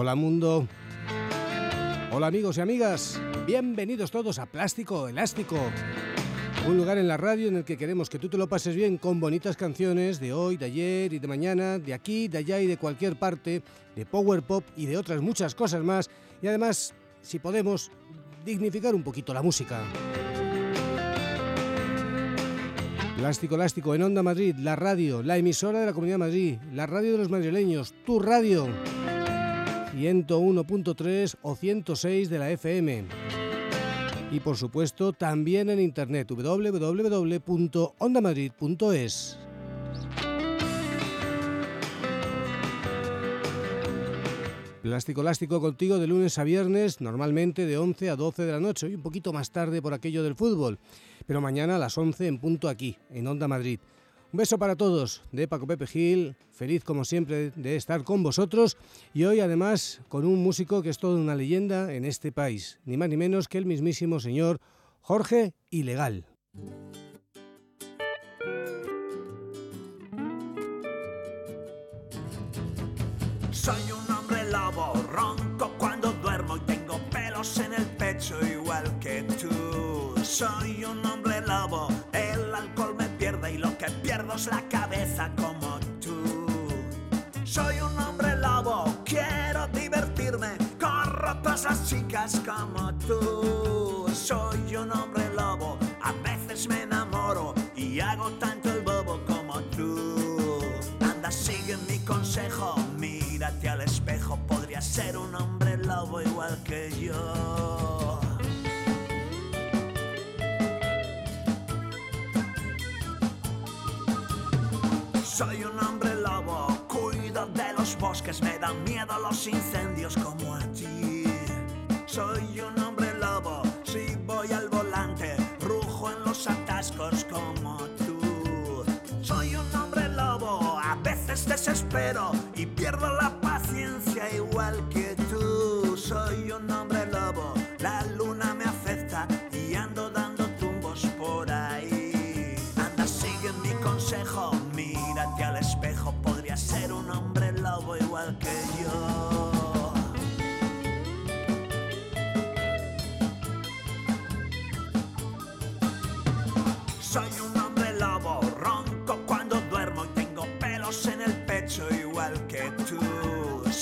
Hola mundo. Hola amigos y amigas. Bienvenidos todos a Plástico Elástico. Un lugar en la radio en el que queremos que tú te lo pases bien con bonitas canciones de hoy, de ayer y de mañana, de aquí, de allá y de cualquier parte, de power pop y de otras muchas cosas más. Y además, si podemos, dignificar un poquito la música. Plástico Elástico en Onda Madrid, la radio, la emisora de la Comunidad de Madrid, la radio de los madrileños, tu radio. 101.3 o 106 de la FM. Y por supuesto también en internet www.ondamadrid.es. Plástico Elástico contigo de lunes a viernes, normalmente de 11 a 12 de la noche y un poquito más tarde por aquello del fútbol. Pero mañana a las 11 en punto aquí, en Onda Madrid. Un beso para todos de Paco Pepe Gil, feliz como siempre de estar con vosotros y hoy además con un músico que es toda una leyenda en este país, ni más ni menos que el mismísimo señor Jorge Ilegal. Soy un hombre lobo, ronco cuando duermo y tengo pelos en el pecho igual que tú. Soy un hombre que la cabeza como tú. Soy un hombre lobo, quiero divertirme, corro tras las chicas como tú. Soy un hombre lobo, a veces me enamoro y hago tanto el bobo como tú. Anda, sigue mi consejo, mírate al espejo, podría ser un hombre lobo igual que yo. Soy un hombre lobo, cuido de los bosques, me dan miedo los incendios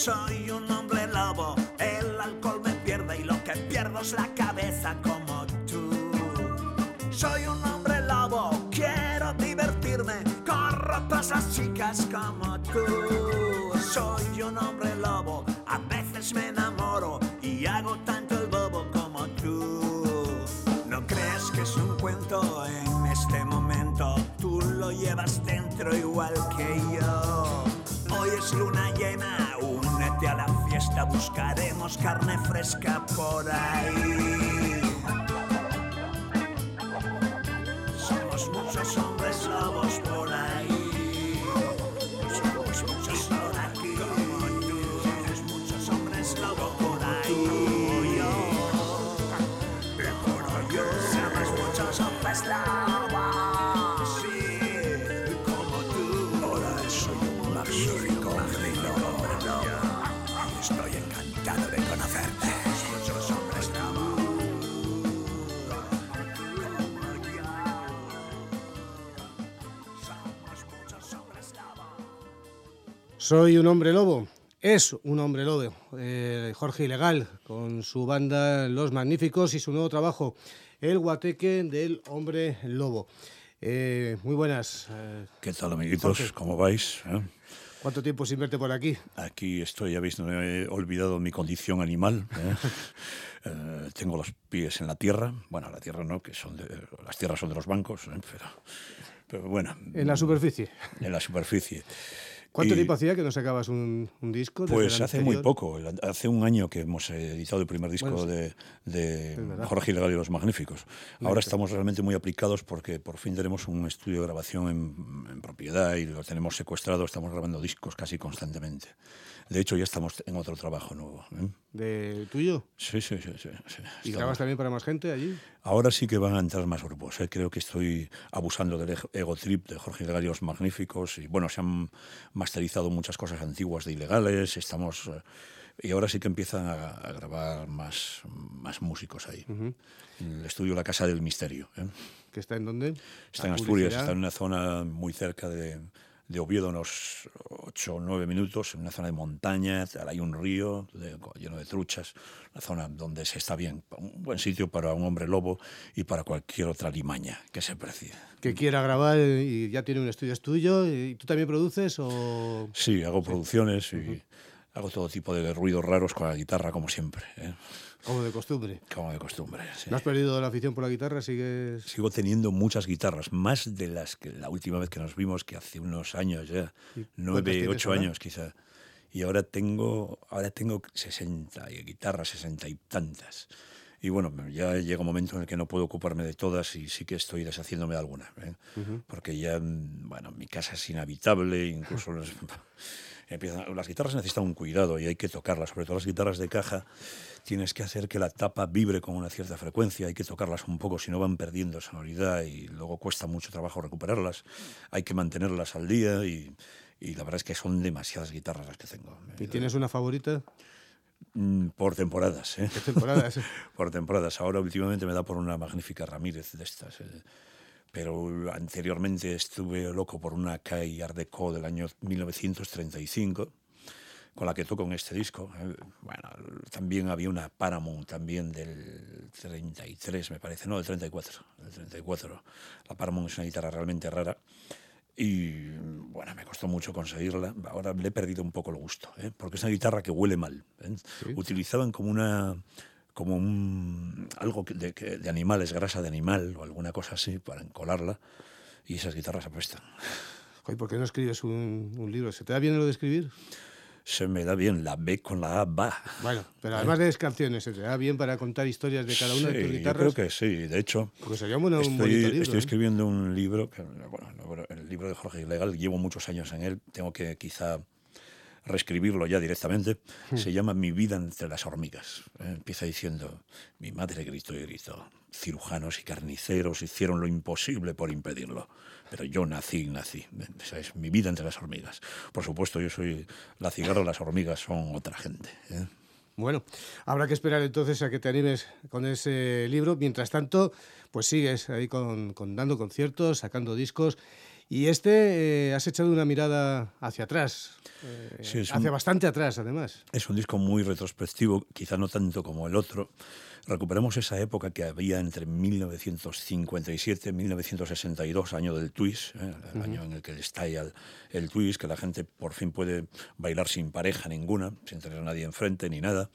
Soy un hombre lobo, el alcohol me pierde y lo que pierdo es la cabeza como tú. Soy un hombre lobo, quiero divertirme, corro tras las chicas como tú. Soy un hombre carne fresca Soy un hombre lobo. Es un hombre lobo. eh, Jorge Ilegal, con su banda Los Magníficos y su nuevo trabajo, El Guateque del Hombre Lobo. Eh, muy buenas. eh, ¿Qué tal, amiguitos? Jorge. ¿Cómo vais? ¿Cuánto tiempo sin verte por aquí? Aquí estoy, ya veis, no he olvidado mi condición animal. tengo los pies en la tierra. Bueno, la tierra no, que son de, las tierras son de los bancos, ¿eh? pero, pero bueno, En la superficie. en la superficie. ¿Cuánto Y- tiempo hacía que no sacabas un, un disco? Pues hace muy poco, hace un año que hemos editado el primer disco Bueno, de, de. Jorge Ilegal y los Magníficos. Ahora Correcto. estamos realmente muy aplicados porque por fin tenemos un estudio de grabación en, en propiedad y lo tenemos secuestrado, estamos grabando discos casi constantemente. De hecho, ya estamos en otro trabajo nuevo. ¿eh? ¿De tuyo? Sí, sí, sí. sí, sí. ¿Y grabas también para más gente allí? Ahora sí que van a entrar más grupos. ¿eh? Creo que estoy abusando del eg- ego trip de Jorge los Magníficos. Y bueno, se han masterizado muchas cosas antiguas de ilegales. Estamos eh, Y ahora sí que empiezan a, a grabar más, más músicos ahí. El estudio La Casa del Misterio. ¿eh? ¿Que está en dónde? Está en Asturias, está en una zona muy cerca de, de Oviedo, unos 8 o 9 minutos, en una zona de montaña, hay un río de- lleno de truchas, una zona donde se está bien, un buen sitio para un hombre lobo y para cualquier otra limaña que se precie. Que quiera grabar y ya tiene un estudio es tuyo. ¿Y tú también produces o...? Sí, hago producciones y hago todo tipo de ruidos raros con la guitarra, como siempre, ¿eh? Como de costumbre. como de costumbre. sí. ¿No has perdido la afición por la guitarra? ¿Sigues...? Sigo teniendo muchas guitarras, más de las que la última vez que nos vimos, que hace unos años ya, ¿Y cuántas nueve, ocho años quizá. Y ahora tengo, ahora tengo 60 y guitarras, 60 y tantas. Y bueno, ya llega un momento en el que no puedo ocuparme de todas y sí que estoy deshaciéndome de alguna. ¿eh? Porque ya, mm, bueno, mi casa es inhabitable, incluso las, empiezan- las guitarras necesitan un cuidado y hay que tocarlas, sobre todo las guitarras de caja. Tienes que hacer que la tapa vibre con una cierta frecuencia, hay que tocarlas un poco, si no van perdiendo sonoridad y luego cuesta mucho trabajo recuperarlas. Hay que mantenerlas al día y, y la verdad es que son demasiadas guitarras las que tengo. ¿Y tienes una favorita? Mm, Por temporadas, ¿eh? ¿Qué temporadas? por temporadas. Ahora últimamente me da por una magnífica Ramírez de estas. eh. Pero anteriormente estuve loco por una Kai Art Deco del año 1935, con la que toco en este disco. eh. Bueno, también había una Paramount también del 33, me parece, no, del 34. Del 34. La Paramount es una guitarra realmente rara. Y bueno, me costó mucho conseguirla. Ahora le he perdido un poco el gusto, ¿eh? porque es una guitarra que huele mal. ¿eh? Utilizaban como una como un algo de, de animales, grasa de animal o alguna cosa así para encolarla. Y esas guitarras apestan. Joder, ¿por qué no escribes un, un libro? ¿Se te da bien lo de escribir? Se me da bien la B con la A, va. Bueno, pero además de canciones, ¿se te da bien para contar historias de cada una de Sí, tus yo guitarras? creo que sí. De hecho, Porque sería un, buen- un estoy, bonito libro. estoy ¿eh? escribiendo un libro, que, bueno, no, el libro de Jorge Ilegal, llevo muchos años en él, tengo que quizá reescribirlo ya directamente. Hmm. Se llama Mi vida entre las hormigas. Eh, Empieza diciendo, mi madre gritó y gritó, cirujanos y carniceros hicieron lo imposible por impedirlo. Pero yo nací y nací. Esa es mi vida entre las hormigas. Por supuesto, yo soy la cigarra, las hormigas son otra gente. ¿eh? Bueno, habrá que esperar entonces a que te animes con ese libro. Mientras tanto, pues sigues ahí con, con dando conciertos, sacando discos. Y este, eh, has echado una mirada hacia atrás, eh, Sí, hacia un- bastante atrás además. Es un disco muy retrospectivo, quizá no tanto como el otro. Recuperamos esa época que había entre 1957 y 1962, año del twist, ¿eh? el año en el que estalla el, el twist, que la gente por fin puede bailar sin pareja ninguna, sin tener a nadie enfrente ni nada.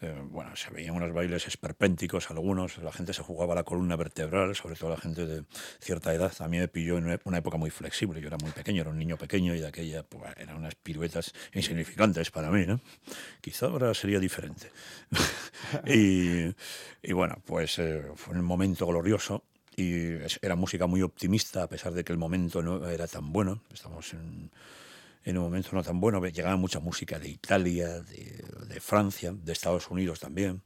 Eh, bueno, se veían unos bailes esperpénticos algunos, la gente se jugaba la columna vertebral, sobre todo la gente de cierta edad. A mí me pilló en una- época muy flexible, yo era muy pequeño, era un niño pequeño y de aquella pues, eran unas piruetas insignificantes para mí, ¿no? Quizá ahora sería diferente. y, y bueno, pues eh, fue un momento glorioso y era música muy optimista a pesar de que el momento no era tan bueno. Estamos en, en un momento no tan bueno. Llegaba mucha música de Italia, de, de Francia, de Estados Unidos también.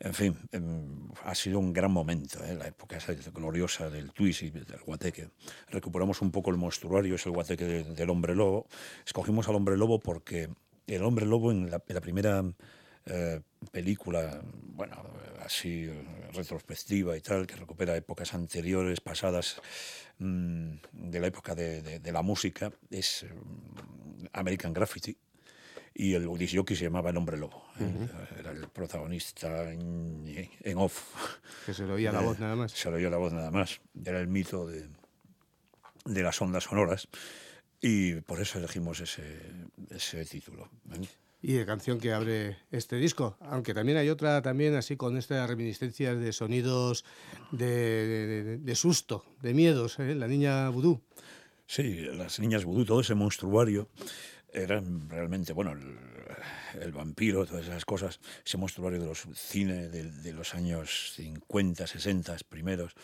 En fin, em, ha sido un gran momento, ¿eh? la época esa gloriosa del twist y del guateque. Recuperamos un poco el monstruario, es el guateque de- del hombre lobo. Escogimos al hombre lobo porque el hombre lobo en la, en la primera eh, película, bueno, así eh, retrospectiva y tal, que recupera épocas anteriores, pasadas, de la época de, de- de la música, es eh, American Graffiti. Y el disjockey se llamaba El Hombre Lobo. ¿eh? Era el protagonista en, en off. Que se le oía la Eh, voz nada más. Se le oía la voz nada más. Era el mito de, de las ondas sonoras. Y por eso elegimos ese, ese título. Y de canción que abre este disco. Aunque también hay otra también así con estas reminiscencias de sonidos de, susto, de miedos, ¿eh? La niña vudú. Sí, las niñas vudú, todo ese monstruario, eran realmente, bueno, el, el vampiro, todas esas cosas, ese monstruario de los cine de, de los años 50, 60 primeros,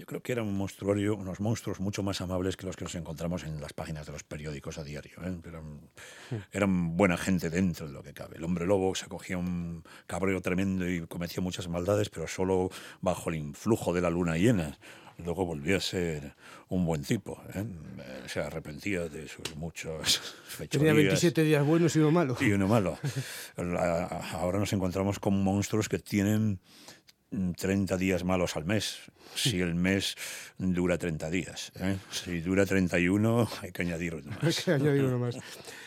yo creo que era un monstruario, unos monstruos mucho más amables que los que nos encontramos en las páginas de los periódicos a diario. ¿eh? Eran, eran, buena gente dentro de lo que cabe. El hombre lobo se acogía un cabreo tremendo y cometía muchas maldades, pero solo bajo el influjo de la luna llena. Luego volvió a ser un buen tipo. ¿eh? Se arrepentía de sus muchos fechorías. Tenía 27 días buenos y uno malo. Y uno malo. Ahora nos encontramos con monstruos que tienen 30 días malos al mes, si el mes dura 30 días. ¿eh? Si dura 31, hay que añadir uno más. Hay que añadir uno más.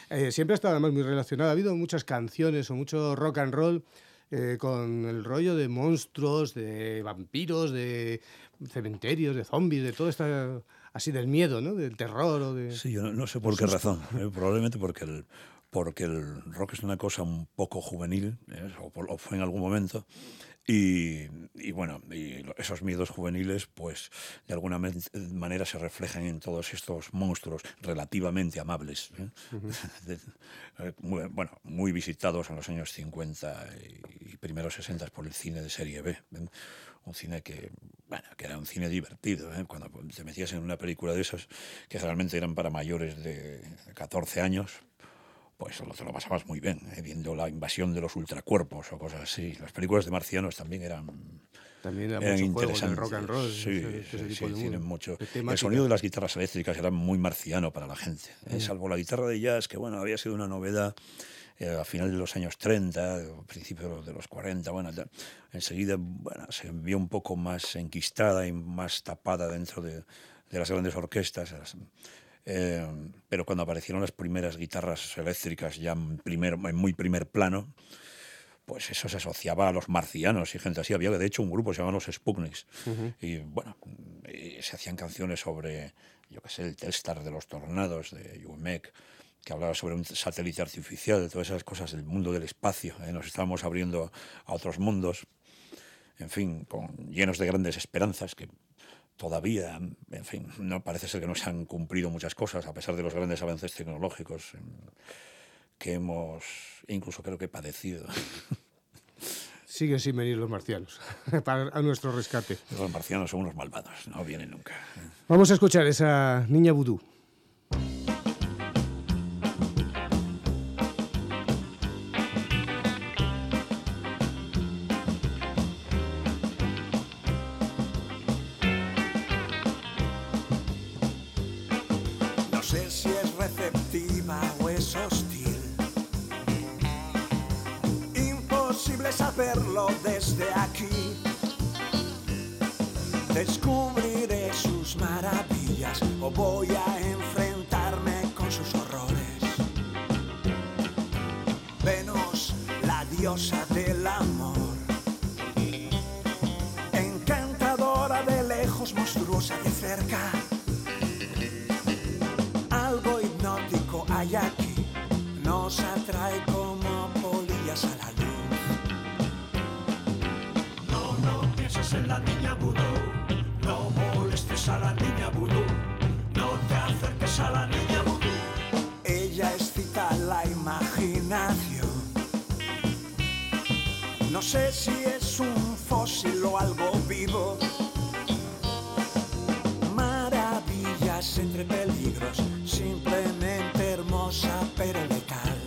Eh, siempre ha estado además muy relacionado. Ha habido muchas canciones o mucho rock and roll eh, con el rollo de monstruos, de vampiros, de cementerios, de zombies, de todo esto así del miedo, ¿no? Del terror o de... Sí, yo no, no sé por qué razón. probablemente porque el, porque el rock es una cosa un poco juvenil, o, fue en algún momento, y, y, bueno, y esos miedos juveniles, pues de alguna manera se reflejan en todos estos monstruos relativamente amables, ¿eh? Uh -huh. muy, bueno, muy visitados en los años 50 y, primeros 60 por el cine de serie B. ¿eh? un cine que, bueno, que era un cine divertido, ¿eh? cuando te metías en una película de esas que realmente eran para mayores de 14 años, pues te lo pasabas muy bien, ¿eh? viendo la invasión de los ultracuerpos o cosas así. Las películas de marcianos también eran, también era eran interesantes. rock and roll. Sí, ese, ese sí, tipo sí, de tienen mucho. El sonido de las guitarras eléctricas era muy marciano para la gente, ¿eh? Salvo la guitarra de jazz, que bueno, había sido una novedad eh, a final de los años 30, principios de los 40, bueno, enseguida bueno, se vio un poco más enquistada y más tapada dentro de, de las grandes orquestas. Eh, pero cuando aparecieron las primeras guitarras eléctricas ya en, primer, en muy primer plano, pues eso se asociaba a los marcianos y gente así. Había de hecho un grupo que se llamaba los Sputniks. Uh -huh. Y bueno, y se hacían canciones sobre, yo qué sé, el Telstar de los tornados de Yumek que hablaba sobre un satélite artificial, todas esas cosas del mundo del espacio. ¿eh? Nos estamos abriendo a otros mundos, en fin, con, llenos de grandes esperanzas que todavía, en fin, no parece ser que no se han cumplido muchas cosas, a pesar de los grandes avances tecnológicos que hemos, incluso creo que padecido. Siguen sin venir los marcianos para a nuestro rescate. Los marcianos son unos malvados, no vienen nunca. Vamos a escuchar esa niña vudú. Saberlo desde aquí. Descubriré sus maravillas o voy a enfrentarme con sus horrores. Venus, la diosa del amor. Encantadora de lejos, monstruosa de cerca. Algo hipnótico hay aquí, nos atrae como polillas a la. La niña vudú. No molestes a la niña vudú. No te acerques a la niña vudú. Ella excita la imaginación. No sé si es un fósil o algo vivo. Maravillas entre peligros. Simplemente hermosa pero letal.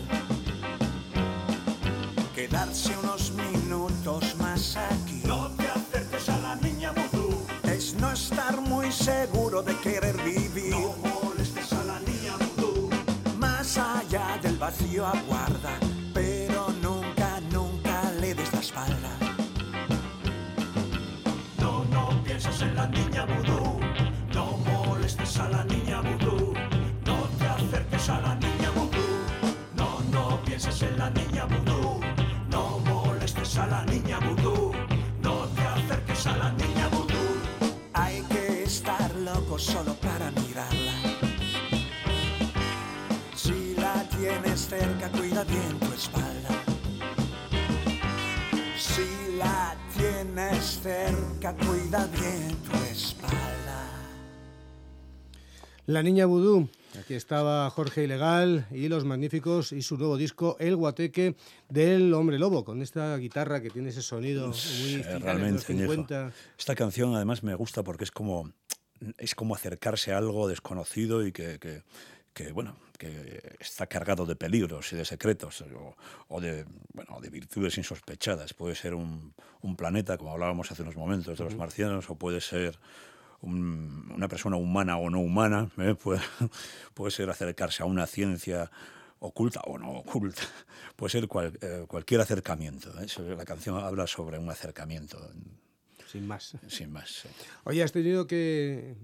Quedarse unos minutos aguarda, pero nunca, nunca le des la espalda. No, no pienses en la niña bien tu espalda. Si la tienes cerca, cuida bien tu espalda. La niña vudú. Aquí estaba Jorge Ilegal y los magníficos y su nuevo disco El Guateque del Hombre Lobo, con esta guitarra que tiene ese sonido muy final de los realmente, Ñejo. 50. Esta canción además me gusta porque es como, es como acercarse a algo desconocido y que, que- que, bueno, que está cargado de peligros y de secretos o, o de, bueno, de virtudes insospechadas. Puede ser un, un planeta, como hablábamos hace unos momentos, de los marcianos, o puede ser un- una persona humana o no humana, ¿eh? puede, puede ser acercarse a una ciencia oculta o no oculta, puede ser cual- eh, cualquier acercamiento. ¿eh? La canción habla sobre un acercamiento, Sin más. sin más. sí. Oye, has tenido que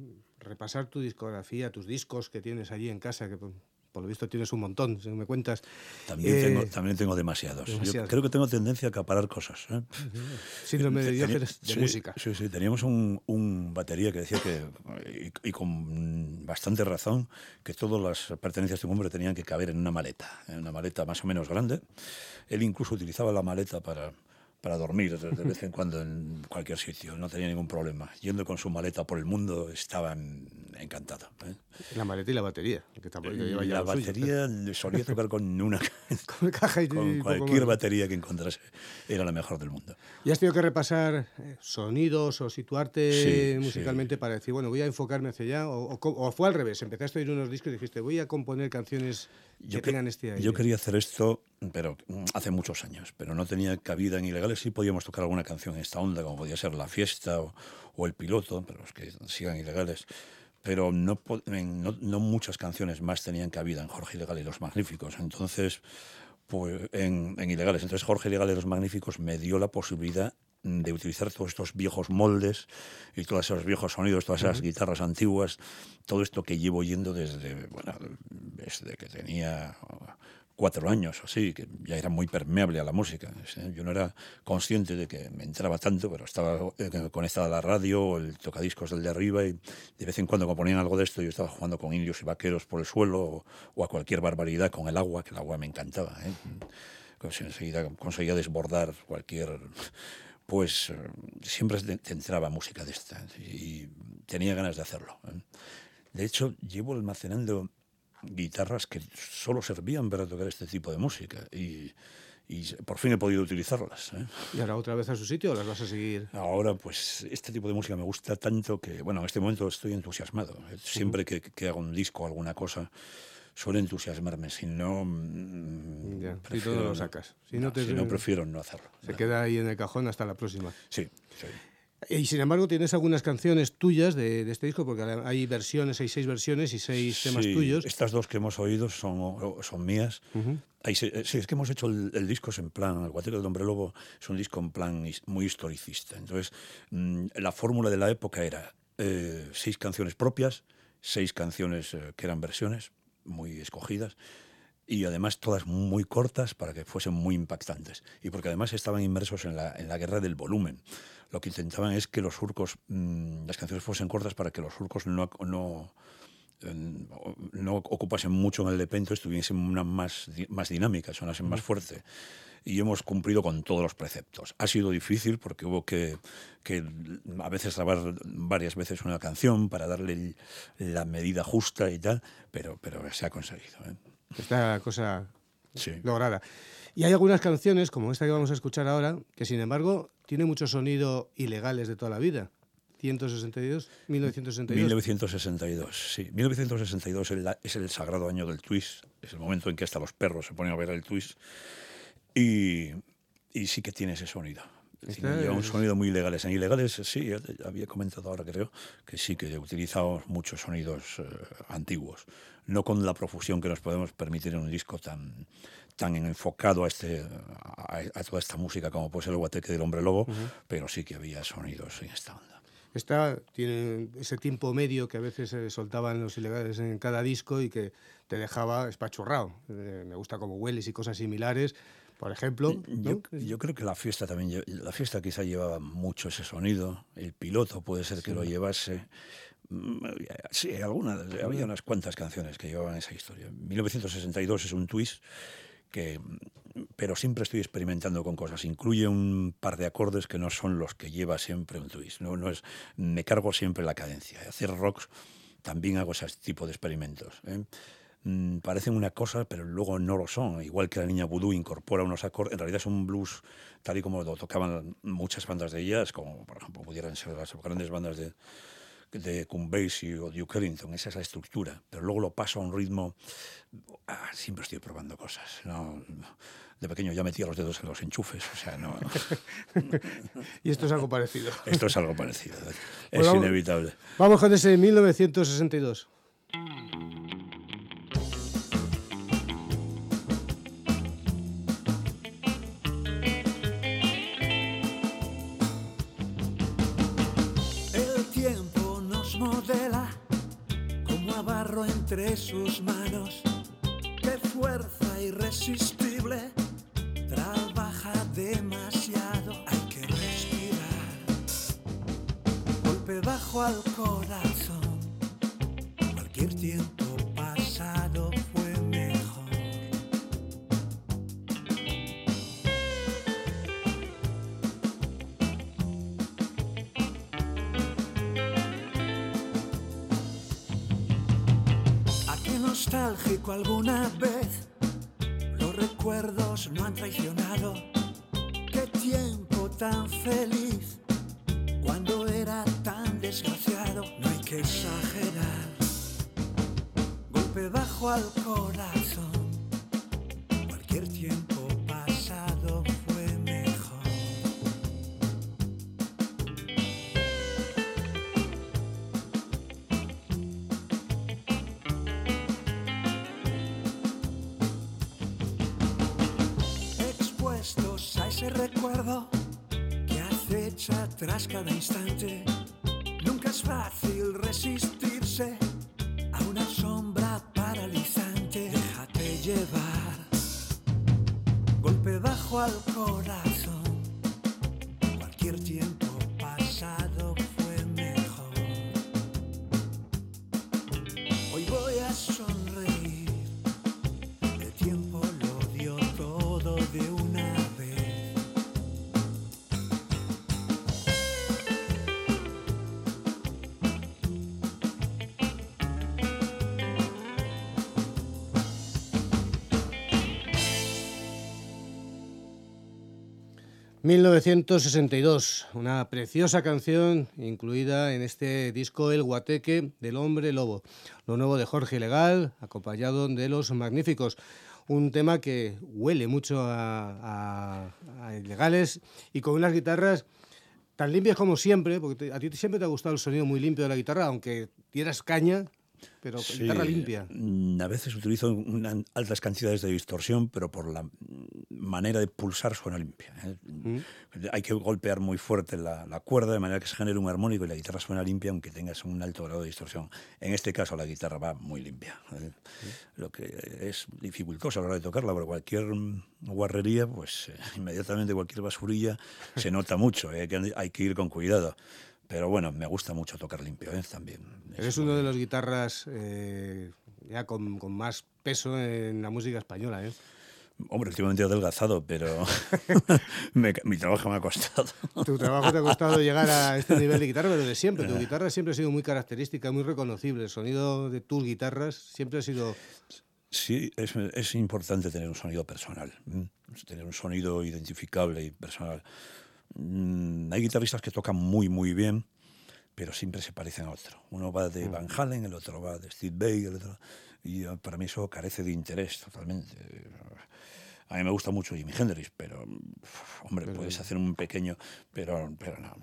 repasar tu discografía, tus discos que tienes allí en casa, que por, lo visto tienes un montón, si me cuentas. También, Eh, tengo, también tengo demasiados. Yo demasiados. creo que tengo tendencia a acaparar cosas. ¿eh? Síndrome de Diógenes de sí, música. Sí, sí, teníamos un, un batería que decía que, y, y con bastante razón, que todas las pertenencias de un hombre tenían que caber en una maleta, en una maleta más o menos grande. Él incluso utilizaba la maleta para, para dormir de vez en cuando en cualquier sitio, no tenía ningún problema. Yendo con su maleta por el mundo estaba encantado. ¿eh? La maleta y la batería, que tampoco lleva ya la lo suyo. batería solía tocar con una Con caja y con cualquier batería que encontrase era la mejor del mundo. ¿Y has tenido que repasar eh, sonidos o situarte Sí, musicalmente sí. para decir, bueno, voy a enfocarme hacia allá? O, o o fue al revés, empezaste a oír unos discos y dijiste, voy a componer canciones que que- tengan este aire. yo quería hacer esto, pero mm, hace muchos años, pero no tenía cabida en ilegales. Sí podíamos tocar alguna canción en esta onda, como podía ser La Fiesta o, o El Piloto, para los que sigan ilegales. Pero no, no, no muchas canciones más tenían cabida en Jorge Ilegal y Los Magníficos. Entonces, pues, en, en Ilegales. Entonces Jorge Ilegal y Los Magníficos me dio la posibilidad de utilizar todos estos viejos moldes y todos esos viejos sonidos, todas esas guitarras antiguas, todo esto que llevo yendo desde, bueno, desde que tenía cuatro años o así, que ya era muy permeable a la música. Yo no era consciente de que me entraba tanto, pero estaba eh, conectada a la radio el tocadiscos del de arriba y de vez en cuando cuando ponían algo de esto yo estaba jugando con indios y vaqueros por el suelo o, a cualquier barbaridad con el agua, que el agua me encantaba. ¿eh? Pues enseguida conseguía desbordar cualquier pues eh, siempre te entraba música de esta y tenía ganas de hacerlo. ¿eh? De hecho, llevo almacenando guitarras que solo servían para tocar este tipo de música y, y por fin he podido utilizarlas. ¿eh? ¿Y ahora otra vez a su sitio o las vas a seguir? Ahora, pues este tipo de música me gusta tanto que, bueno, en este momento estoy entusiasmado. Siempre que, que hago un disco o alguna cosa, suele entusiasmarme. Si no, mm, Ya, si prefiero no lo sacas. Si no te- si no, prefiero no hacerlo. Se No. queda ahí en el cajón hasta la próxima. Sí, sí. Y sin embargo, tienes algunas canciones tuyas de, de este disco, porque hay versiones, hay seis versiones y seis temas Sí, tuyos. Estas dos que hemos oído son, son mías. Ujú. Ahí se- eh, sí, es que hemos hecho el, el disco es en plan, el Guateque del Hombre Lobo es un disco en plan muy historicista. Entonces, mm, la fórmula de la época era eh, seis canciones propias, seis canciones eh, que eran versiones muy escogidas y además todas muy cortas para que fuesen muy impactantes. Y porque además estaban inmersos en la, en la guerra del volumen. Lo que intentaban es que los surcos, mm, las canciones fuesen cortas para que los surcos no, no, eh, no ocupasen mucho en el EP, entonces tuviesen una más, más dinámica, sonasen más fuerte. Y hemos cumplido con todos los preceptos. Ha sido difícil porque hubo que, que a veces grabar varias veces una canción para darle la medida justa y tal, pero, pero se ha conseguido. ¿eh? Esta cosa Sí. lograda. Y hay algunas canciones, como esta que vamos a escuchar ahora, que sin embargo tiene mucho sonido ilegales de toda la vida. 162, 1962. 1962, sí. 1962 es el, es el sagrado año del twist, es el momento en que hasta los perros se ponen a ver el twist y, y sí que tiene ese sonido. Este un sonido muy ilegales. En ilegales, sí, te- había comentado ahora, creo, que sí que utilizamos muchos sonidos eh, antiguos. No con la profusión que nos podemos permitir en un disco tan, tan enfocado a, este, a, a toda esta música como puede ser el Guateque del Hombre Lobo, pero sí que había sonidos en esta onda. Esta tiene ese tiempo medio que a veces se soltaban los ilegales en cada disco y que te dejaba espachurrado. Eh, me gusta como hueles y cosas similares, por ejemplo. ¿no? Yo, yo creo que la fiesta también, la fiesta quizá llevaba mucho ese sonido, el piloto puede ser que lo llevase. Mm, Sí, alguna, había unas cuantas canciones que llevaban esa historia. 1962 es un twist que, pero siempre estoy experimentando con cosas. Incluye un par de acordes que no son los que lleva siempre un twist. No, no es, me cargo siempre la cadencia. Hacer rock también hago ese tipo de experimentos. ¿eh? Mm, parecen una cosa, pero luego no lo son. Igual que la niña Voodoo incorpora unos acordes, en realidad es un blues tal y como lo tocaban muchas bandas de jazz, como por ejemplo pudieran ser las grandes bandas de, de Basie o Duke Ellington, esa es la estructura, pero luego lo paso a un ritmo, ah, siempre estoy probando cosas, ¿no? de pequeño ya metía los dedos en los enchufes, o sea, no... y esto es algo parecido. Esto es algo parecido, es inevitable. Vamos con ese 1962. Entre sus manos. Qué fuerza irresistible, trabaja demasiado, hay que respirar. Golpe bajo al corazón, cualquier tiempo nostálgico alguna vez. Los recuerdos no han traicionado. Qué tiempo tan feliz. Cuando era tan desgraciado, no hay que exagerar. Golpe bajo al corazón. Tras cada instante. Nunca es fácil resistirse 1962, una preciosa canción incluida en este disco El Guateque del Hombre Lobo, lo nuevo de Jorge Legal, acompañado de Los Magníficos. Un tema que huele mucho a, ilegales y con unas guitarras tan limpias como siempre, porque a ti siempre te ha gustado el sonido muy limpio de la guitarra, aunque tienes caña, pero guitarra limpia. Mm, a veces utilizo altas cantidades de distorsión, pero por la manera de pulsar suena limpia. ¿eh? Mm. Hay que golpear muy fuerte la, cuerda de manera que se genere un armónico y la guitarra suena limpia aunque tengas un alto grado de distorsión. En este caso la guitarra va muy limpia, ¿eh? mm. lo que es dificultoso a la hora de tocarla, pero cualquier guarrería, pues eh, inmediatamente cualquier basurilla se nota mucho, que hay que ir con cuidado. Pero bueno, me gusta mucho tocar limpio ¿eh? también. Eres uno de los guitarras eh, ya con, con, más peso en la música española, ¿eh? Hombre, últimamente he adelgazado, pero mi trabajo me ha costado. Tu trabajo te ha costado llegar a este nivel de guitarra, pero de siempre. Tu guitarra siempre ha sido muy característica, muy reconocible. El sonido de tus guitarras siempre ha sido... Sí, es, es importante tener un sonido personal, tener un sonido identificable y personal. Mm, hay guitarristas que tocan muy, muy bien, pero siempre se parecen a otro. Uno va de mm. Van Halen, el otro va de Steve Vai, el otro, y ah, para mí eso carece de interés totalmente. A mí me gusta mucho Jimi Hendrix, pero, hombre, puedes hacer un pequeño, pero, pero no.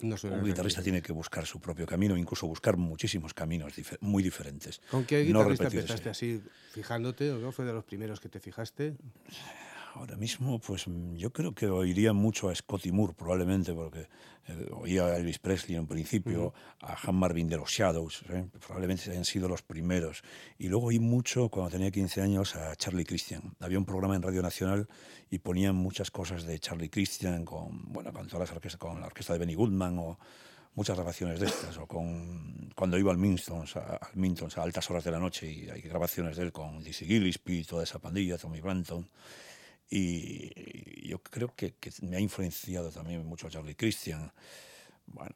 un guitarrista tiene que buscar su propio camino, incluso buscar muchísimos caminos muy diferentes. ¿Con qué guitarrista empezaste así, fijándote? ¿O fue de los primeros que te fijaste? Ahora mismo, pues mm, yo creo que oiría mucho a Scotty Moore, probablemente, porque eh, oía a Elvis Presley en principio, a Han Marvin de los Shadows, ¿eh? probablemente hayan sido los primeros. Y luego oí mucho, cuando tenía 15 años, a Charlie Christian. Había un programa en Radio Nacional y ponían muchas cosas de Charlie Christian, con, bueno, con, todas las orquestas, con la orquesta de Benny Goodman o muchas grabaciones de estas, o con, cuando iba al Mintons, a, a altas horas de la noche y hay grabaciones de él con Dizzy Gillespie, toda esa pandilla, Tommy Branton. Y yo creo que, me ha influenciado también mucho Charlie Christian. Bueno,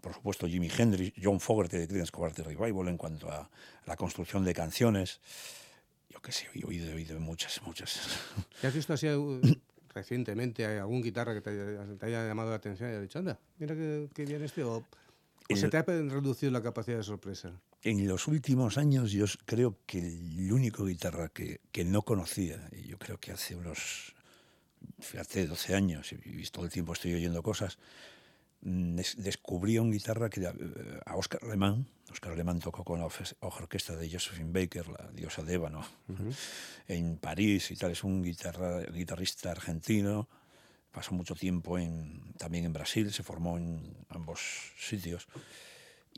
por supuesto, Jimi Hendrix, John Fogerty de Creedence Clearwater Revival en cuanto a la construcción de canciones. Yo qué sé, he oído, he oído muchas, muchas. ¿Qué has visto así recientemente? ¿Hay algún guitarra que te, haya- te haya llamado la atención y haya dicho, anda, mira qué, qué bien este? ¿O, o El- se te ha reducido la capacidad de sorpresa? En los últimos años yo creo que el único guitarra que, que no conocía, y yo creo que hace unos, fíjate, 12 años, y todo el tiempo estoy oyendo cosas, mm, des- descubrí un guitarra que eh, a Oscar Alemán, Oscar Alemán tocó con la orquesta de Josephine Baker, la diosa de ébano, en París y tal, es un guitarra, guitarrista argentino, pasó mucho tiempo en, también en Brasil, se formó en ambos sitios.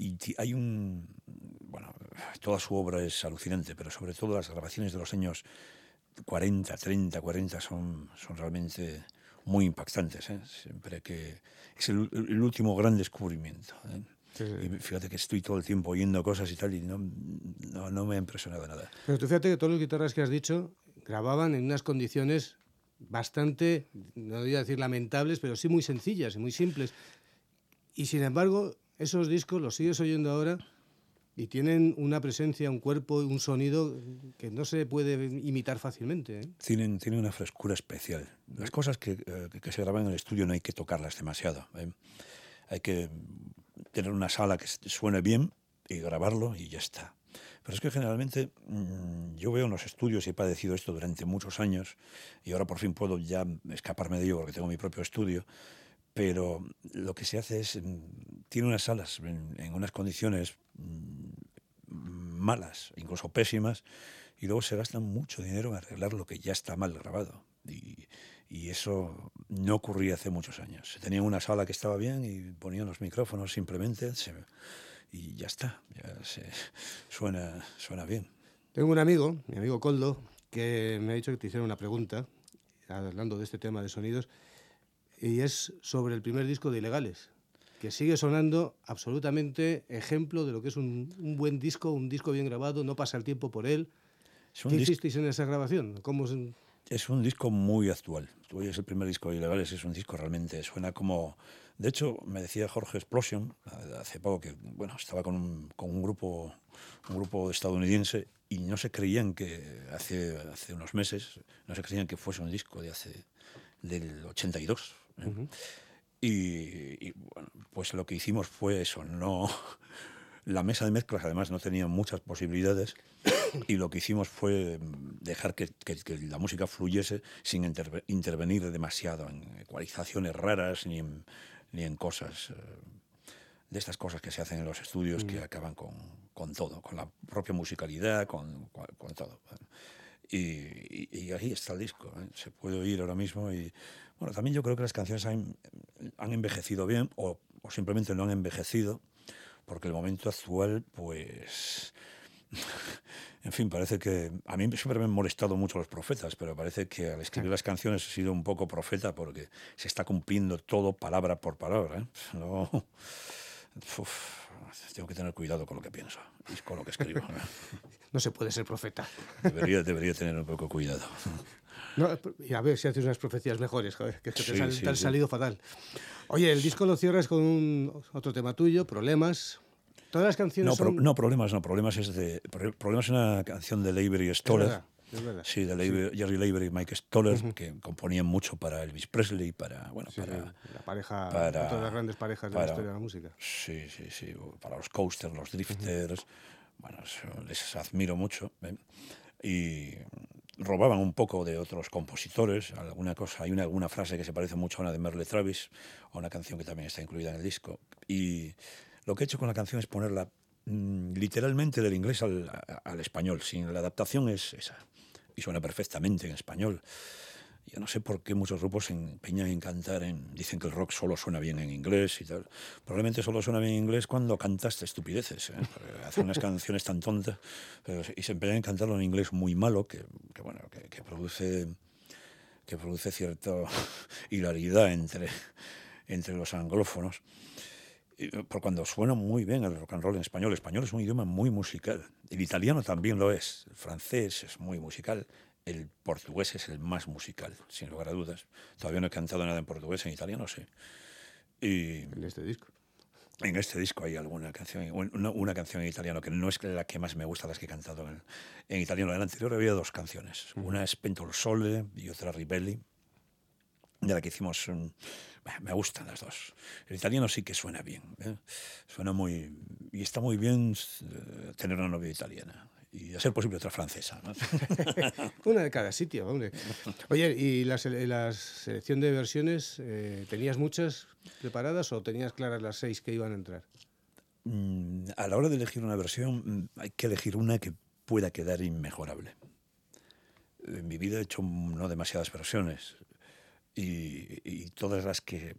Y hay un. Toda su obra es alucinante, pero sobre todo las grabaciones de los años 40, 30, 40 son, son realmente muy impactantes. ¿eh? Siempre que. Es el, el último gran descubrimiento. ¿eh? Sí, sí. Y fíjate que estoy todo el tiempo oyendo cosas y tal, y no, no, no me ha impresionado nada. Pero tú fíjate que todos los guitarras que has dicho grababan en unas condiciones bastante, no voy a decir lamentables, pero sí muy sencillas y muy simples. Y sin embargo, esos discos los sigues oyendo ahora y tienen una presencia, un cuerpo, un sonido que no se puede imitar fácilmente. ¿eh? tienen, tienen una frescura especial. Las cosas que, eh, que- que se graban en el estudio no hay que tocarlas demasiado. ¿eh? Hay que tener una sala que suene bien y grabarlo y ya está. Pero es que generalmente mm, yo veo en los estudios y he padecido esto durante muchos años y ahora por fin puedo ya escaparme de ello porque tengo mi propio estudio. Pero lo que se hace es, mm, tiene unas salas en, en unas condiciones mm, malas, incluso pésimas, y luego se gastan mucho dinero en arreglar lo que ya está mal grabado. Y, y eso no ocurría hace muchos años. Se tenía una sala que estaba bien y ponían los micrófonos simplemente se- y ya está, ya se, suena, suena bien. Tengo un amigo, mi amigo Coldo, que me ha dicho que te hiciera una pregunta, hablando de este tema de sonidos, y es sobre el primer disco de Ilegales, que sigue sonando absolutamente ejemplo de lo que es un, un buen disco, un disco bien grabado, no pasa el tiempo por él. Es ¿Qué hicisteis en esa grabación? ¿Cómo Es un disco muy actual. Tú oyes el primer disco de Ilegales, es un disco realmente, suena como... De hecho, me decía Jorge Explosion hace poco que, bueno, estaba con un, con un grupo un grupo estadounidense y no se creían que hace, hace unos meses, no se creían que fuese un disco de hace del 82. ¿Eh? y, y, bueno, pues lo que hicimos fue eso, no... La mesa de mezclas además no tenía muchas posibilidades y lo que hicimos fue mm, dejar que, que- que la música fluyese sin interve- intervenir demasiado en ecualizaciones raras ni en, ni en cosas, eh, de estas cosas que se hacen en los estudios que acaban con, con todo, con la propia musicalidad, con, con- con todo. Y, y- y ahí está el disco, ¿eh? se puede oír ahora mismo y bueno, también yo creo que las canciones han, han envejecido bien o, o simplemente no han envejecido porque el momento actual, pues, en fin, parece que a mí siempre me han molestado mucho los profetas, pero parece que al escribir las canciones he sido un poco profeta porque se está cumpliendo todo palabra por palabra. ¿eh? No, uf, tengo que tener cuidado con lo que pienso y con lo que escribo. ¿no? Se puede ser profeta. Debería, debería tener un poco cuidado. No, y a ver si haces unas profecías mejores, joder, que, es que te, Sí, sal- sí, te han sí. salido fatal. Oye, el disco lo cierras con un- otro tema tuyo, Problemas. Todas las canciones No, pro- son... no, problemas, no, problemas es de. Pro- Problemas es una canción de Leiber y Stoller. es verdad. Sí, de Leiber- Jerry Leiber y Mike Stoller, que componían mucho para Elvis Presley, para. Bueno, Sí, para. la pareja, para- de las grandes parejas de la historia de la música. Sí, sí, sí. Para los coasters, los drifters. Bueno, les admiro mucho. ¿eh? Y robaban un poco de otros compositores. Alguna cosa, hay una, alguna frase que se parece mucho a una de Merle Travis, a una canción que también está incluida en el disco. Y lo que he hecho con la canción es ponerla mm, literalmente del inglés al, al español. Sin la adaptación es esa. Y suena perfectamente en español. Yo no sé por qué muchos grupos se empeñan en cantar en... Dicen que el rock solo suena bien en inglés y tal. Probablemente solo suena bien en inglés cuando cantas estupideces. ¿eh? Hacen unas canciones tan tontas pero, y se empeñan en cantarlo en inglés muy malo que, que, bueno, que, que produce que produce cierta hilaridad entre, entre los anglófonos. Eh, Por cuando suena muy bien el rock and roll en español. El español es un idioma muy musical. El italiano también lo es. El francés es muy musical. El portugués es el más musical, sin lugar a dudas. Todavía no he cantado nada en portugués, en italiano sí. Y En este disco. En este disco hay alguna canción, una, una, canción en italiano que no es la que más me gusta, las que he cantado en, en italiano. En el anterior había dos canciones. Una es Pentol Sole y otra Ribelli, de la que hicimos un, me gustan las dos. El italiano sí que suena bien. ¿eh? Suena muy. Y está muy bien eh, tener una novia italiana. Y a ser posible otra francesa. ¿no? una de cada sitio, hombre. Oye, ¿y la, la selección de versiones, eh, tenías muchas preparadas o tenías claras las seis que iban a entrar? Mm, a la hora de elegir una versión, mm, hay que elegir una que pueda quedar inmejorable. En mi vida he hecho no demasiadas versiones y, todas las que,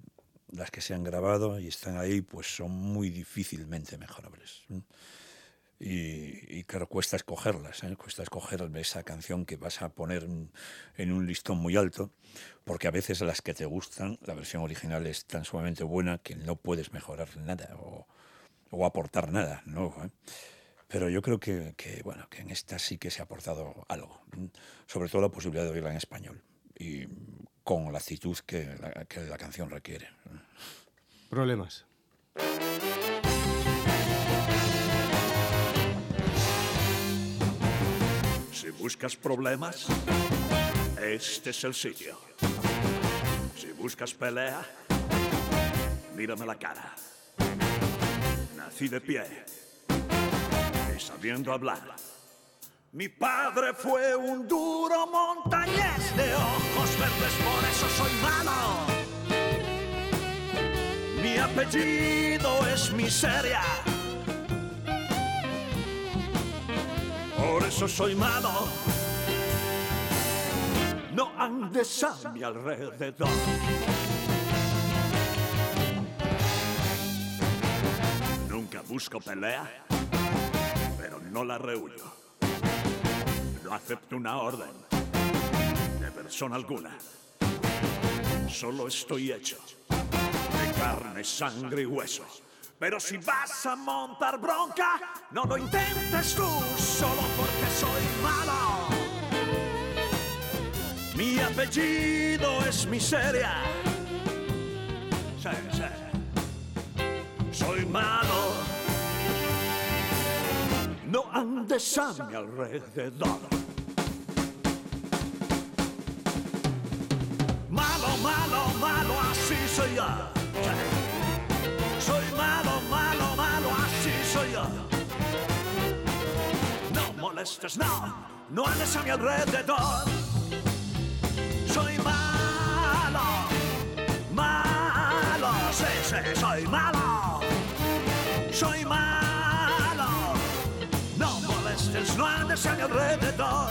las que se han grabado y están ahí pues son muy difícilmente mejorables. Y, claro, cuesta escogerlas, ¿eh? cuesta escoger esa canción que vas a poner en un listón muy alto, porque a veces las que te gustan, la versión original es tan sumamente buena que no puedes mejorar nada o, o aportar nada, ¿no? ¿Eh? Pero yo creo que, que, bueno, que en esta sí que se ha aportado algo, sobre todo la posibilidad de oírla en español. Y con la actitud que la, que la canción requiere. Problemas. Si buscas problemas, este es el sitio. Si buscas pelea, mírame la cara. Nací de pie y sabiendo hablar mi padre fue un duro montañés de ojos verdes, por eso soy malo. Mi apellido es miseria. Eso soy malo. No andes a mi alrededor. Nunca busco pelea, pero no la rehuyo no acepto una orden de persona alguna. Solo estoy hecho de carne, sangre y hueso. Pero si vas a montar bronca, no lo intentes tú, solo porque soy malo. Mi apellido es miseria. Sí, sí. Soy malo. No andes a mi alrededor. malo, malo, así soy yo. Molestes, no, no andes a mi alrededor. Soy malo, malo, sí, sí, soy malo. Soy malo. No molestes, no andes a mi alrededor.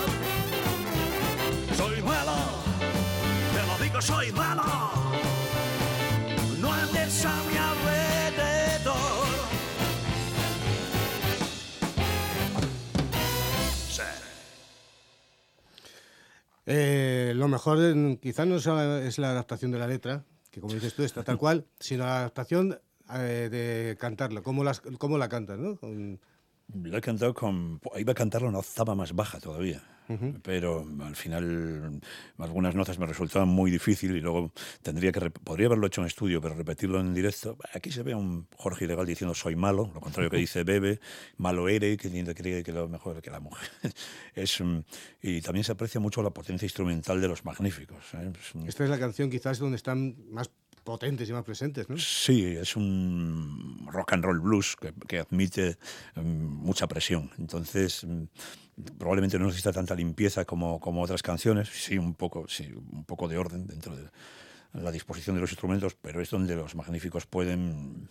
Soy malo soy malo. No andes a mi alrededor. Eh, lo mejor quizás no es la adaptación de la letra, que como dices tú está tal cual, sino la adaptación eh, de cantarlo, cómo, las, cómo la cantas, ¿no? Con... he cantado con... Iba a cantarlo una octava más baja todavía pero al final algunas notas me resultaban muy difícil y luego tendría que podría haberlo hecho en estudio, pero repetirlo en directo. Aquí se ve a un Jorge Ilegal diciendo soy malo, lo contrario que dice Bebe, malo eres, que cree que lo mejor que la mujer. es, mm, y también se aprecia mucho la potencia instrumental de los magníficos. ¿eh? Esta es la canción quizás donde están más potentes y más presentes, ¿no? Sí, es un rock and roll blues que, que admite mm, mucha presión. Entonces, mm, probablemente no necesita tanta limpieza como, como otras canciones, sí un, poco, sí, un poco de orden dentro de la disposición de los instrumentos, pero es donde los magníficos pueden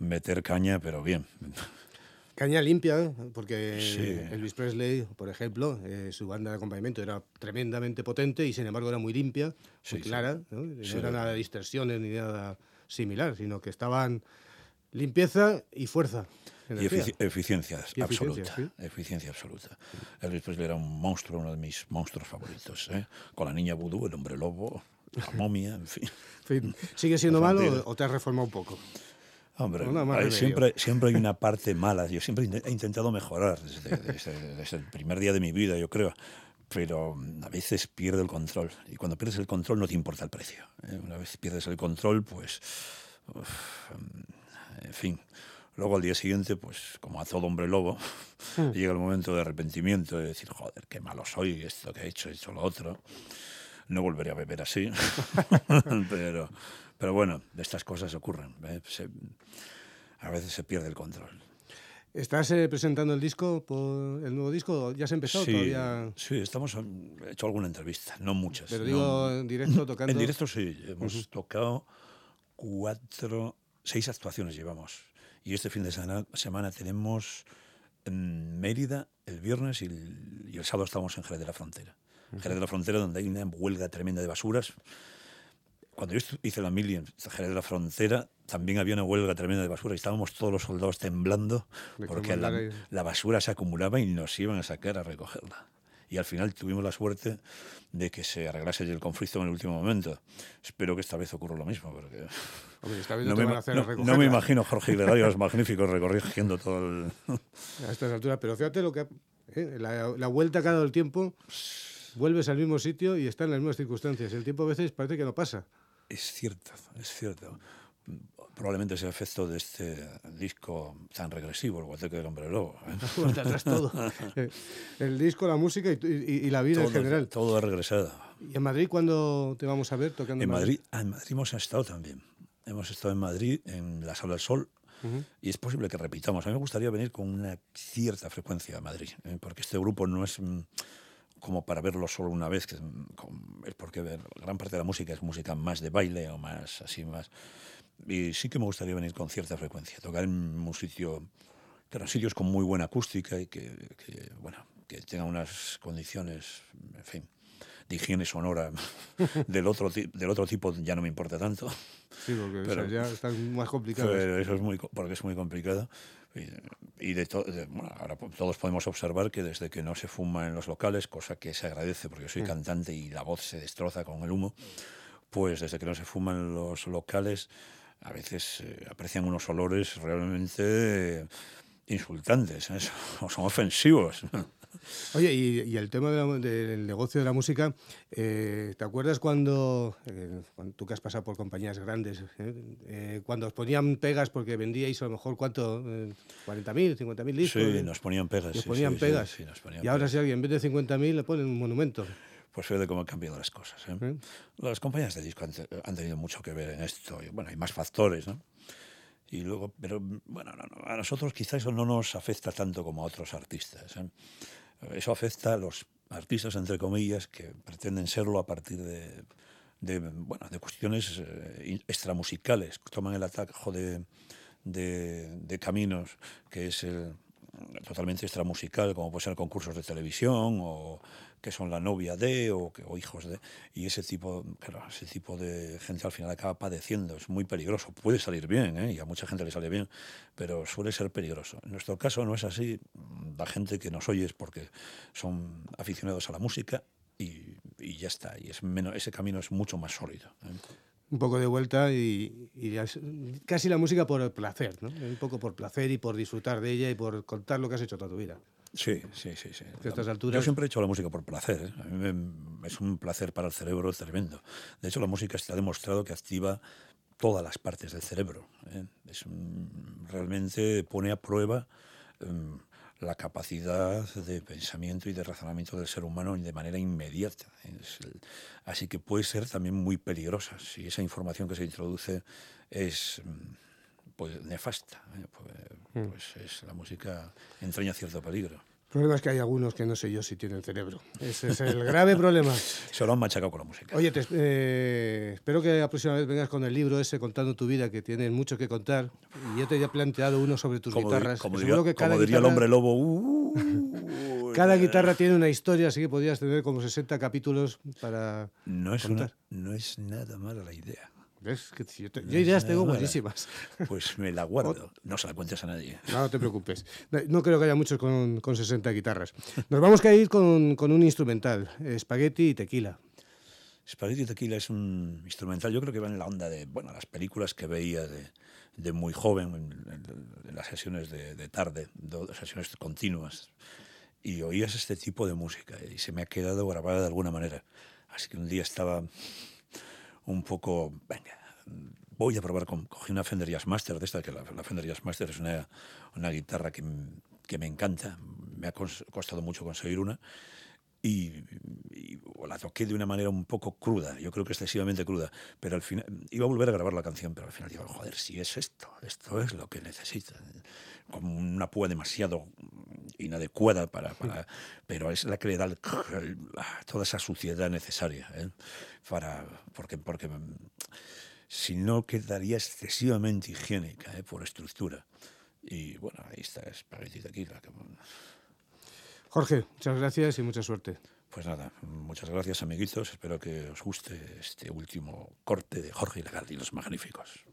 meter caña, pero bien. Caña limpia, porque Elvis Presley, por ejemplo, eh, su banda de acompañamiento era tremendamente potente y sin embargo era muy limpia, muy clara, ¿no? no era nada de distorsiones ni nada similar, sino que estaban limpieza y fuerza. Y eficiencia absoluta. Eficiencia absoluta. Elvis Presley era un monstruo, uno de mis monstruos favoritos. ¿eh? Con la niña vudú, el hombre lobo, la momia, en fin. ¿Sigue siendo malo o te has reformado un poco? Hombre, siempre, siempre hay una parte mala. Yo siempre he intentado mejorar desde, el primer día de mi vida, yo creo pero a veces pierde el control. Y cuando pierdes el control no te importa el precio. ¿eh? Una vez pierdes el control, pues en fin. Luego al día siguiente, pues como a todo hombre lobo, llega el momento de arrepentimiento, de decir, joder, qué malo soy, esto que he hecho, he hecho lo otro. No volveré a beber así, pero, pero bueno, estas cosas ocurren. ¿eh? Se- a veces se pierde el control. ¿Estás eh, presentando el disco, por el nuevo disco? ¿Ya se ha empezado sí, todavía? sí, estamos, he hecho alguna entrevista, no muchas. Pero no- digo, en directo, tocando. En directo sí, hemos tocado cuatro, seis actuaciones llevamos. Y este fin de semana, semana tenemos en Mérida el viernes y el, y el sábado estamos en Jerez de la Frontera. Jerez de la Frontera, donde hay una huelga tremenda de basuras. Cuando yo hice la mili en Jerez de la Frontera, también había una huelga tremenda de basura y estábamos todos los soldados temblando que porque la, la basura se acumulaba y nos iban a sacar a recogerla. Y al final tuvimos la suerte de que se arreglase el conflicto en el último momento. Espero que esta vez ocurra lo mismo, porque Hombre, esta vez no me, van a ima- hacer no- no me imagino Jorge Hilarios magníficos recorriendo todo el... A estas alturas, pero fíjate lo que. ha- eh, la, la vuelta cada el tiempo, vuelves al mismo sitio y está en las mismas circunstancias. El tiempo a veces parece que no pasa. Es cierto, es cierto. Probablemente es el efecto de este disco tan regresivo, el Guateque del Hombre Lobo. ¿eh? Vuelta atrás todo. Eh, El disco, la música y, y- y la vida en Todo, general. todo ha regresado. ¿Y en Madrid cuándo te vamos a ver tocando? En Madrid, en Madrid hemos estado también. Hemos estado en Madrid, en la Sala del Sol, y es posible que repitamos. A mí me gustaría venir con una cierta frecuencia a Madrid, ¿eh? porque este grupo no es mm, como para verlo solo una vez, que es, mm, porque gran parte de la música es música más de baile o más así, más... Y sí que me gustaría venir con cierta frecuencia, tocar en un sitio, claro, sitios con muy buena acústica y que, que, bueno, que tengan unas condiciones, en fin, de higiene sonora del otro, del otro tipo ya no me importa tanto. Sí, porque Pero- o sea, ya están más complicados. Pero eso es muy, porque es muy complicado. Y, de to- de- bueno, ahora todos podemos observar que desde que no se fuma en los locales, cosa que se agradece porque yo soy cantante y la voz se destroza con el humo, pues desde que no se fuma en los locales, a veces eh, aprecian unos olores realmente insultantes, ¿eh? o son ofensivos. Oye, y, y el tema de la- del negocio de la música, eh, ¿te acuerdas cuando, eh, cuando tú que has pasado por compañías grandes, eh, eh, cuando os ponían pegas porque vendíais a lo mejor cuánto, eh, 40.000, 50.000 discos? Sí, nos ponían pegas. Os sí, ponían sí, pegas. sí, nos ponían y ahora pegas. si alguien en vez de 50.000 le ponen un monumento. Pues fíjate cómo han cambiado las cosas. ¿eh? ¿eh? Las compañías de disco han, han tenido mucho que ver en esto. Y, bueno, hay más factores, ¿no? Y luego, pero bueno, no, no, a nosotros quizá eso no nos afecta tanto como a otros artistas. ¿eh? Eso afecta a los artistas, entre comillas, que pretenden serlo a partir de, de, bueno, de cuestiones eh, extramusicales. Toman el atajo de, de, de caminos, que es el, totalmente extramusical, como puede ser concursos de televisión o que son la novia de o, hijos de y ese tipo ese tipo de gente al final acaba padeciendo es muy peligroso puede salir bien ¿eh? y a mucha gente le sale bien pero suele ser peligroso en nuestro caso no es así la gente que nos oye es porque son aficionados a la música y, ya está y es menos, ese camino es mucho más sólido ¿eh? Un poco de vuelta y, casi la música por placer, ¿no? Un poco por placer y por disfrutar de ella y por contar lo que has hecho toda tu vida. Sí, sí, sí. sí. A estas Yo alturas- siempre he hecho la música por placer. ¿eh? A mí me- es un placer para el cerebro tremendo. De hecho, la música está demostrado que activa todas las partes del cerebro. ¿eh? Es un- realmente pone a prueba em, la capacidad de pensamiento y de razonamiento del ser humano de manera inmediata. Es así que puede ser también muy peligrosa si esa información que se introduce es mm, pues nefasta. ¿eh? Pues, pues es, la música entraña cierto peligro. El problema es que hay algunos que no sé yo si tienen cerebro. Ese es el grave problema. Se lo han machacado con la música. Oye, te, eh, espero que la próxima vez vengas con el libro ese contando tu vida, que tienes mucho que contar. Y yo te he planteado uno sobre tus como, di- guitarras. como diría, que cada como diría el guitarra- hombre lobo. uh, Cada eh, guitarra tiene una historia, así que podrías tener como 60 capítulos para... No es, una- contar. no es nada mala la idea. ¿Ves? Que si yo, te- yo ideas tengo buenísimas. Pues me la guardo. No se la cuentes a nadie. No, no te preocupes. No, creo que haya muchos con, con 60 guitarras. Nos vamos a ir con, con un instrumental, espagueti y tequila. Spaghetti Tequila es un instrumental, yo creo que va en la onda de bueno, las películas que veía de, de muy joven, en, en- en las sesiones de, de tarde, sesiones continuas, y oías este tipo de música y se me ha quedado grabada de alguna manera. Así que un día estaba un poco, venga, voy a probar con cogí una Fender Jazzmaster de esta que la, la Fender Jazzmaster es una, una guitarra que, que me encanta me ha cos- costado mucho conseguir una y, y la toqué de una manera un poco cruda, yo creo que excesivamente cruda, pero al final iba a volver a grabar la canción, pero al final digo, joder, si es esto, esto es lo que necesita, como una púa demasiado inadecuada para, para pero es la que le da el- el- toda esa suciedad necesaria, ¿eh? para porque porque mm, si no quedaría excesivamente higiénica ¿eh? por estructura. Y bueno, ahí está, es Spaghetti Tequila. que, mm, Jorge, muchas gracias y mucha suerte. Pues nada, muchas gracias amiguitos. Espero que os guste este último corte de Jorge y y los magníficos.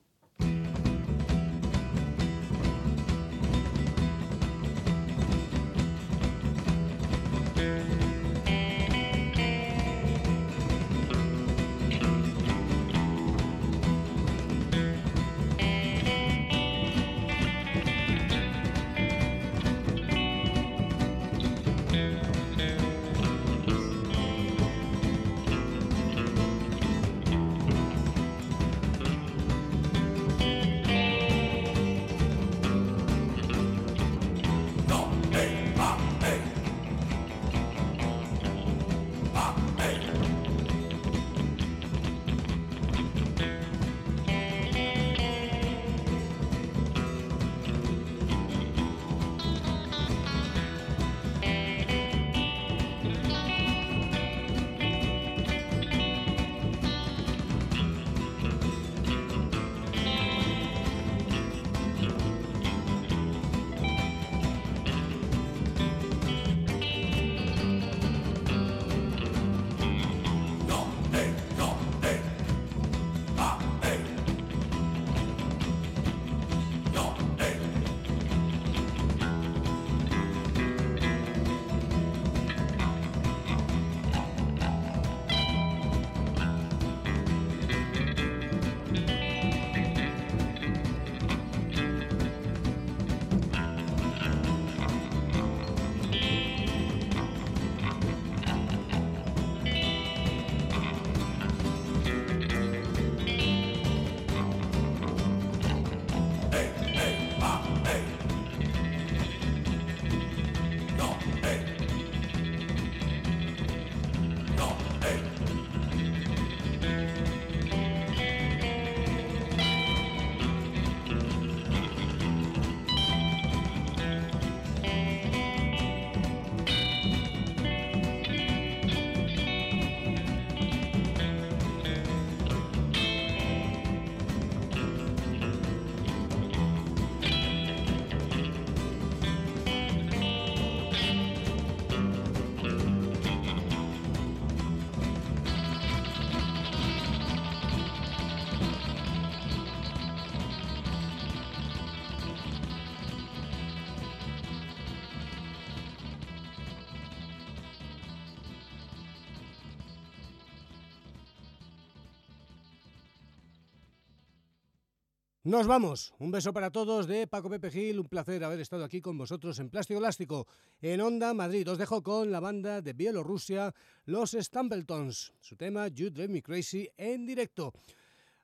Nos vamos. Un beso para todos de Paco Pepe Gil. Un placer haber estado aquí con vosotros en Plástico Elástico, en Onda Madrid. Os dejo con la banda de Bielorrusia, los Stambletons. Su tema You Drive Me Crazy en directo.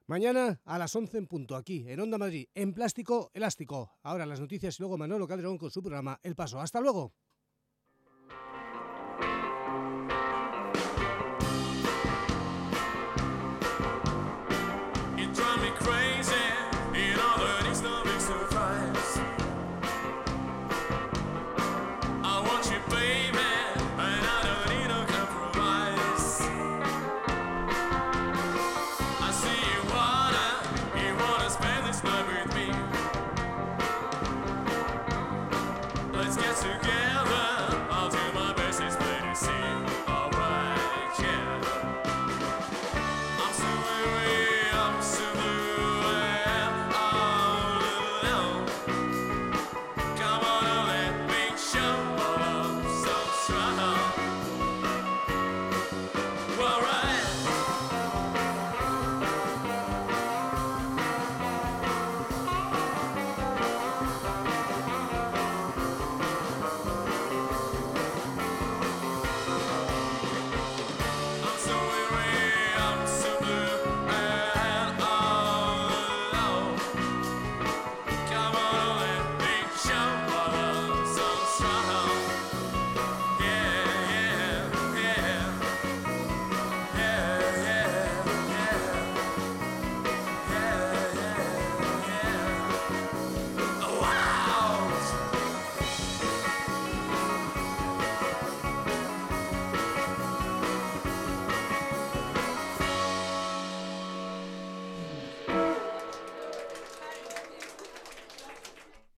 Mañana a las 11 en punto, aquí en Onda Madrid, en Plástico Elástico. Ahora las noticias y luego Manolo Calderón con su programa El Paso. Hasta luego.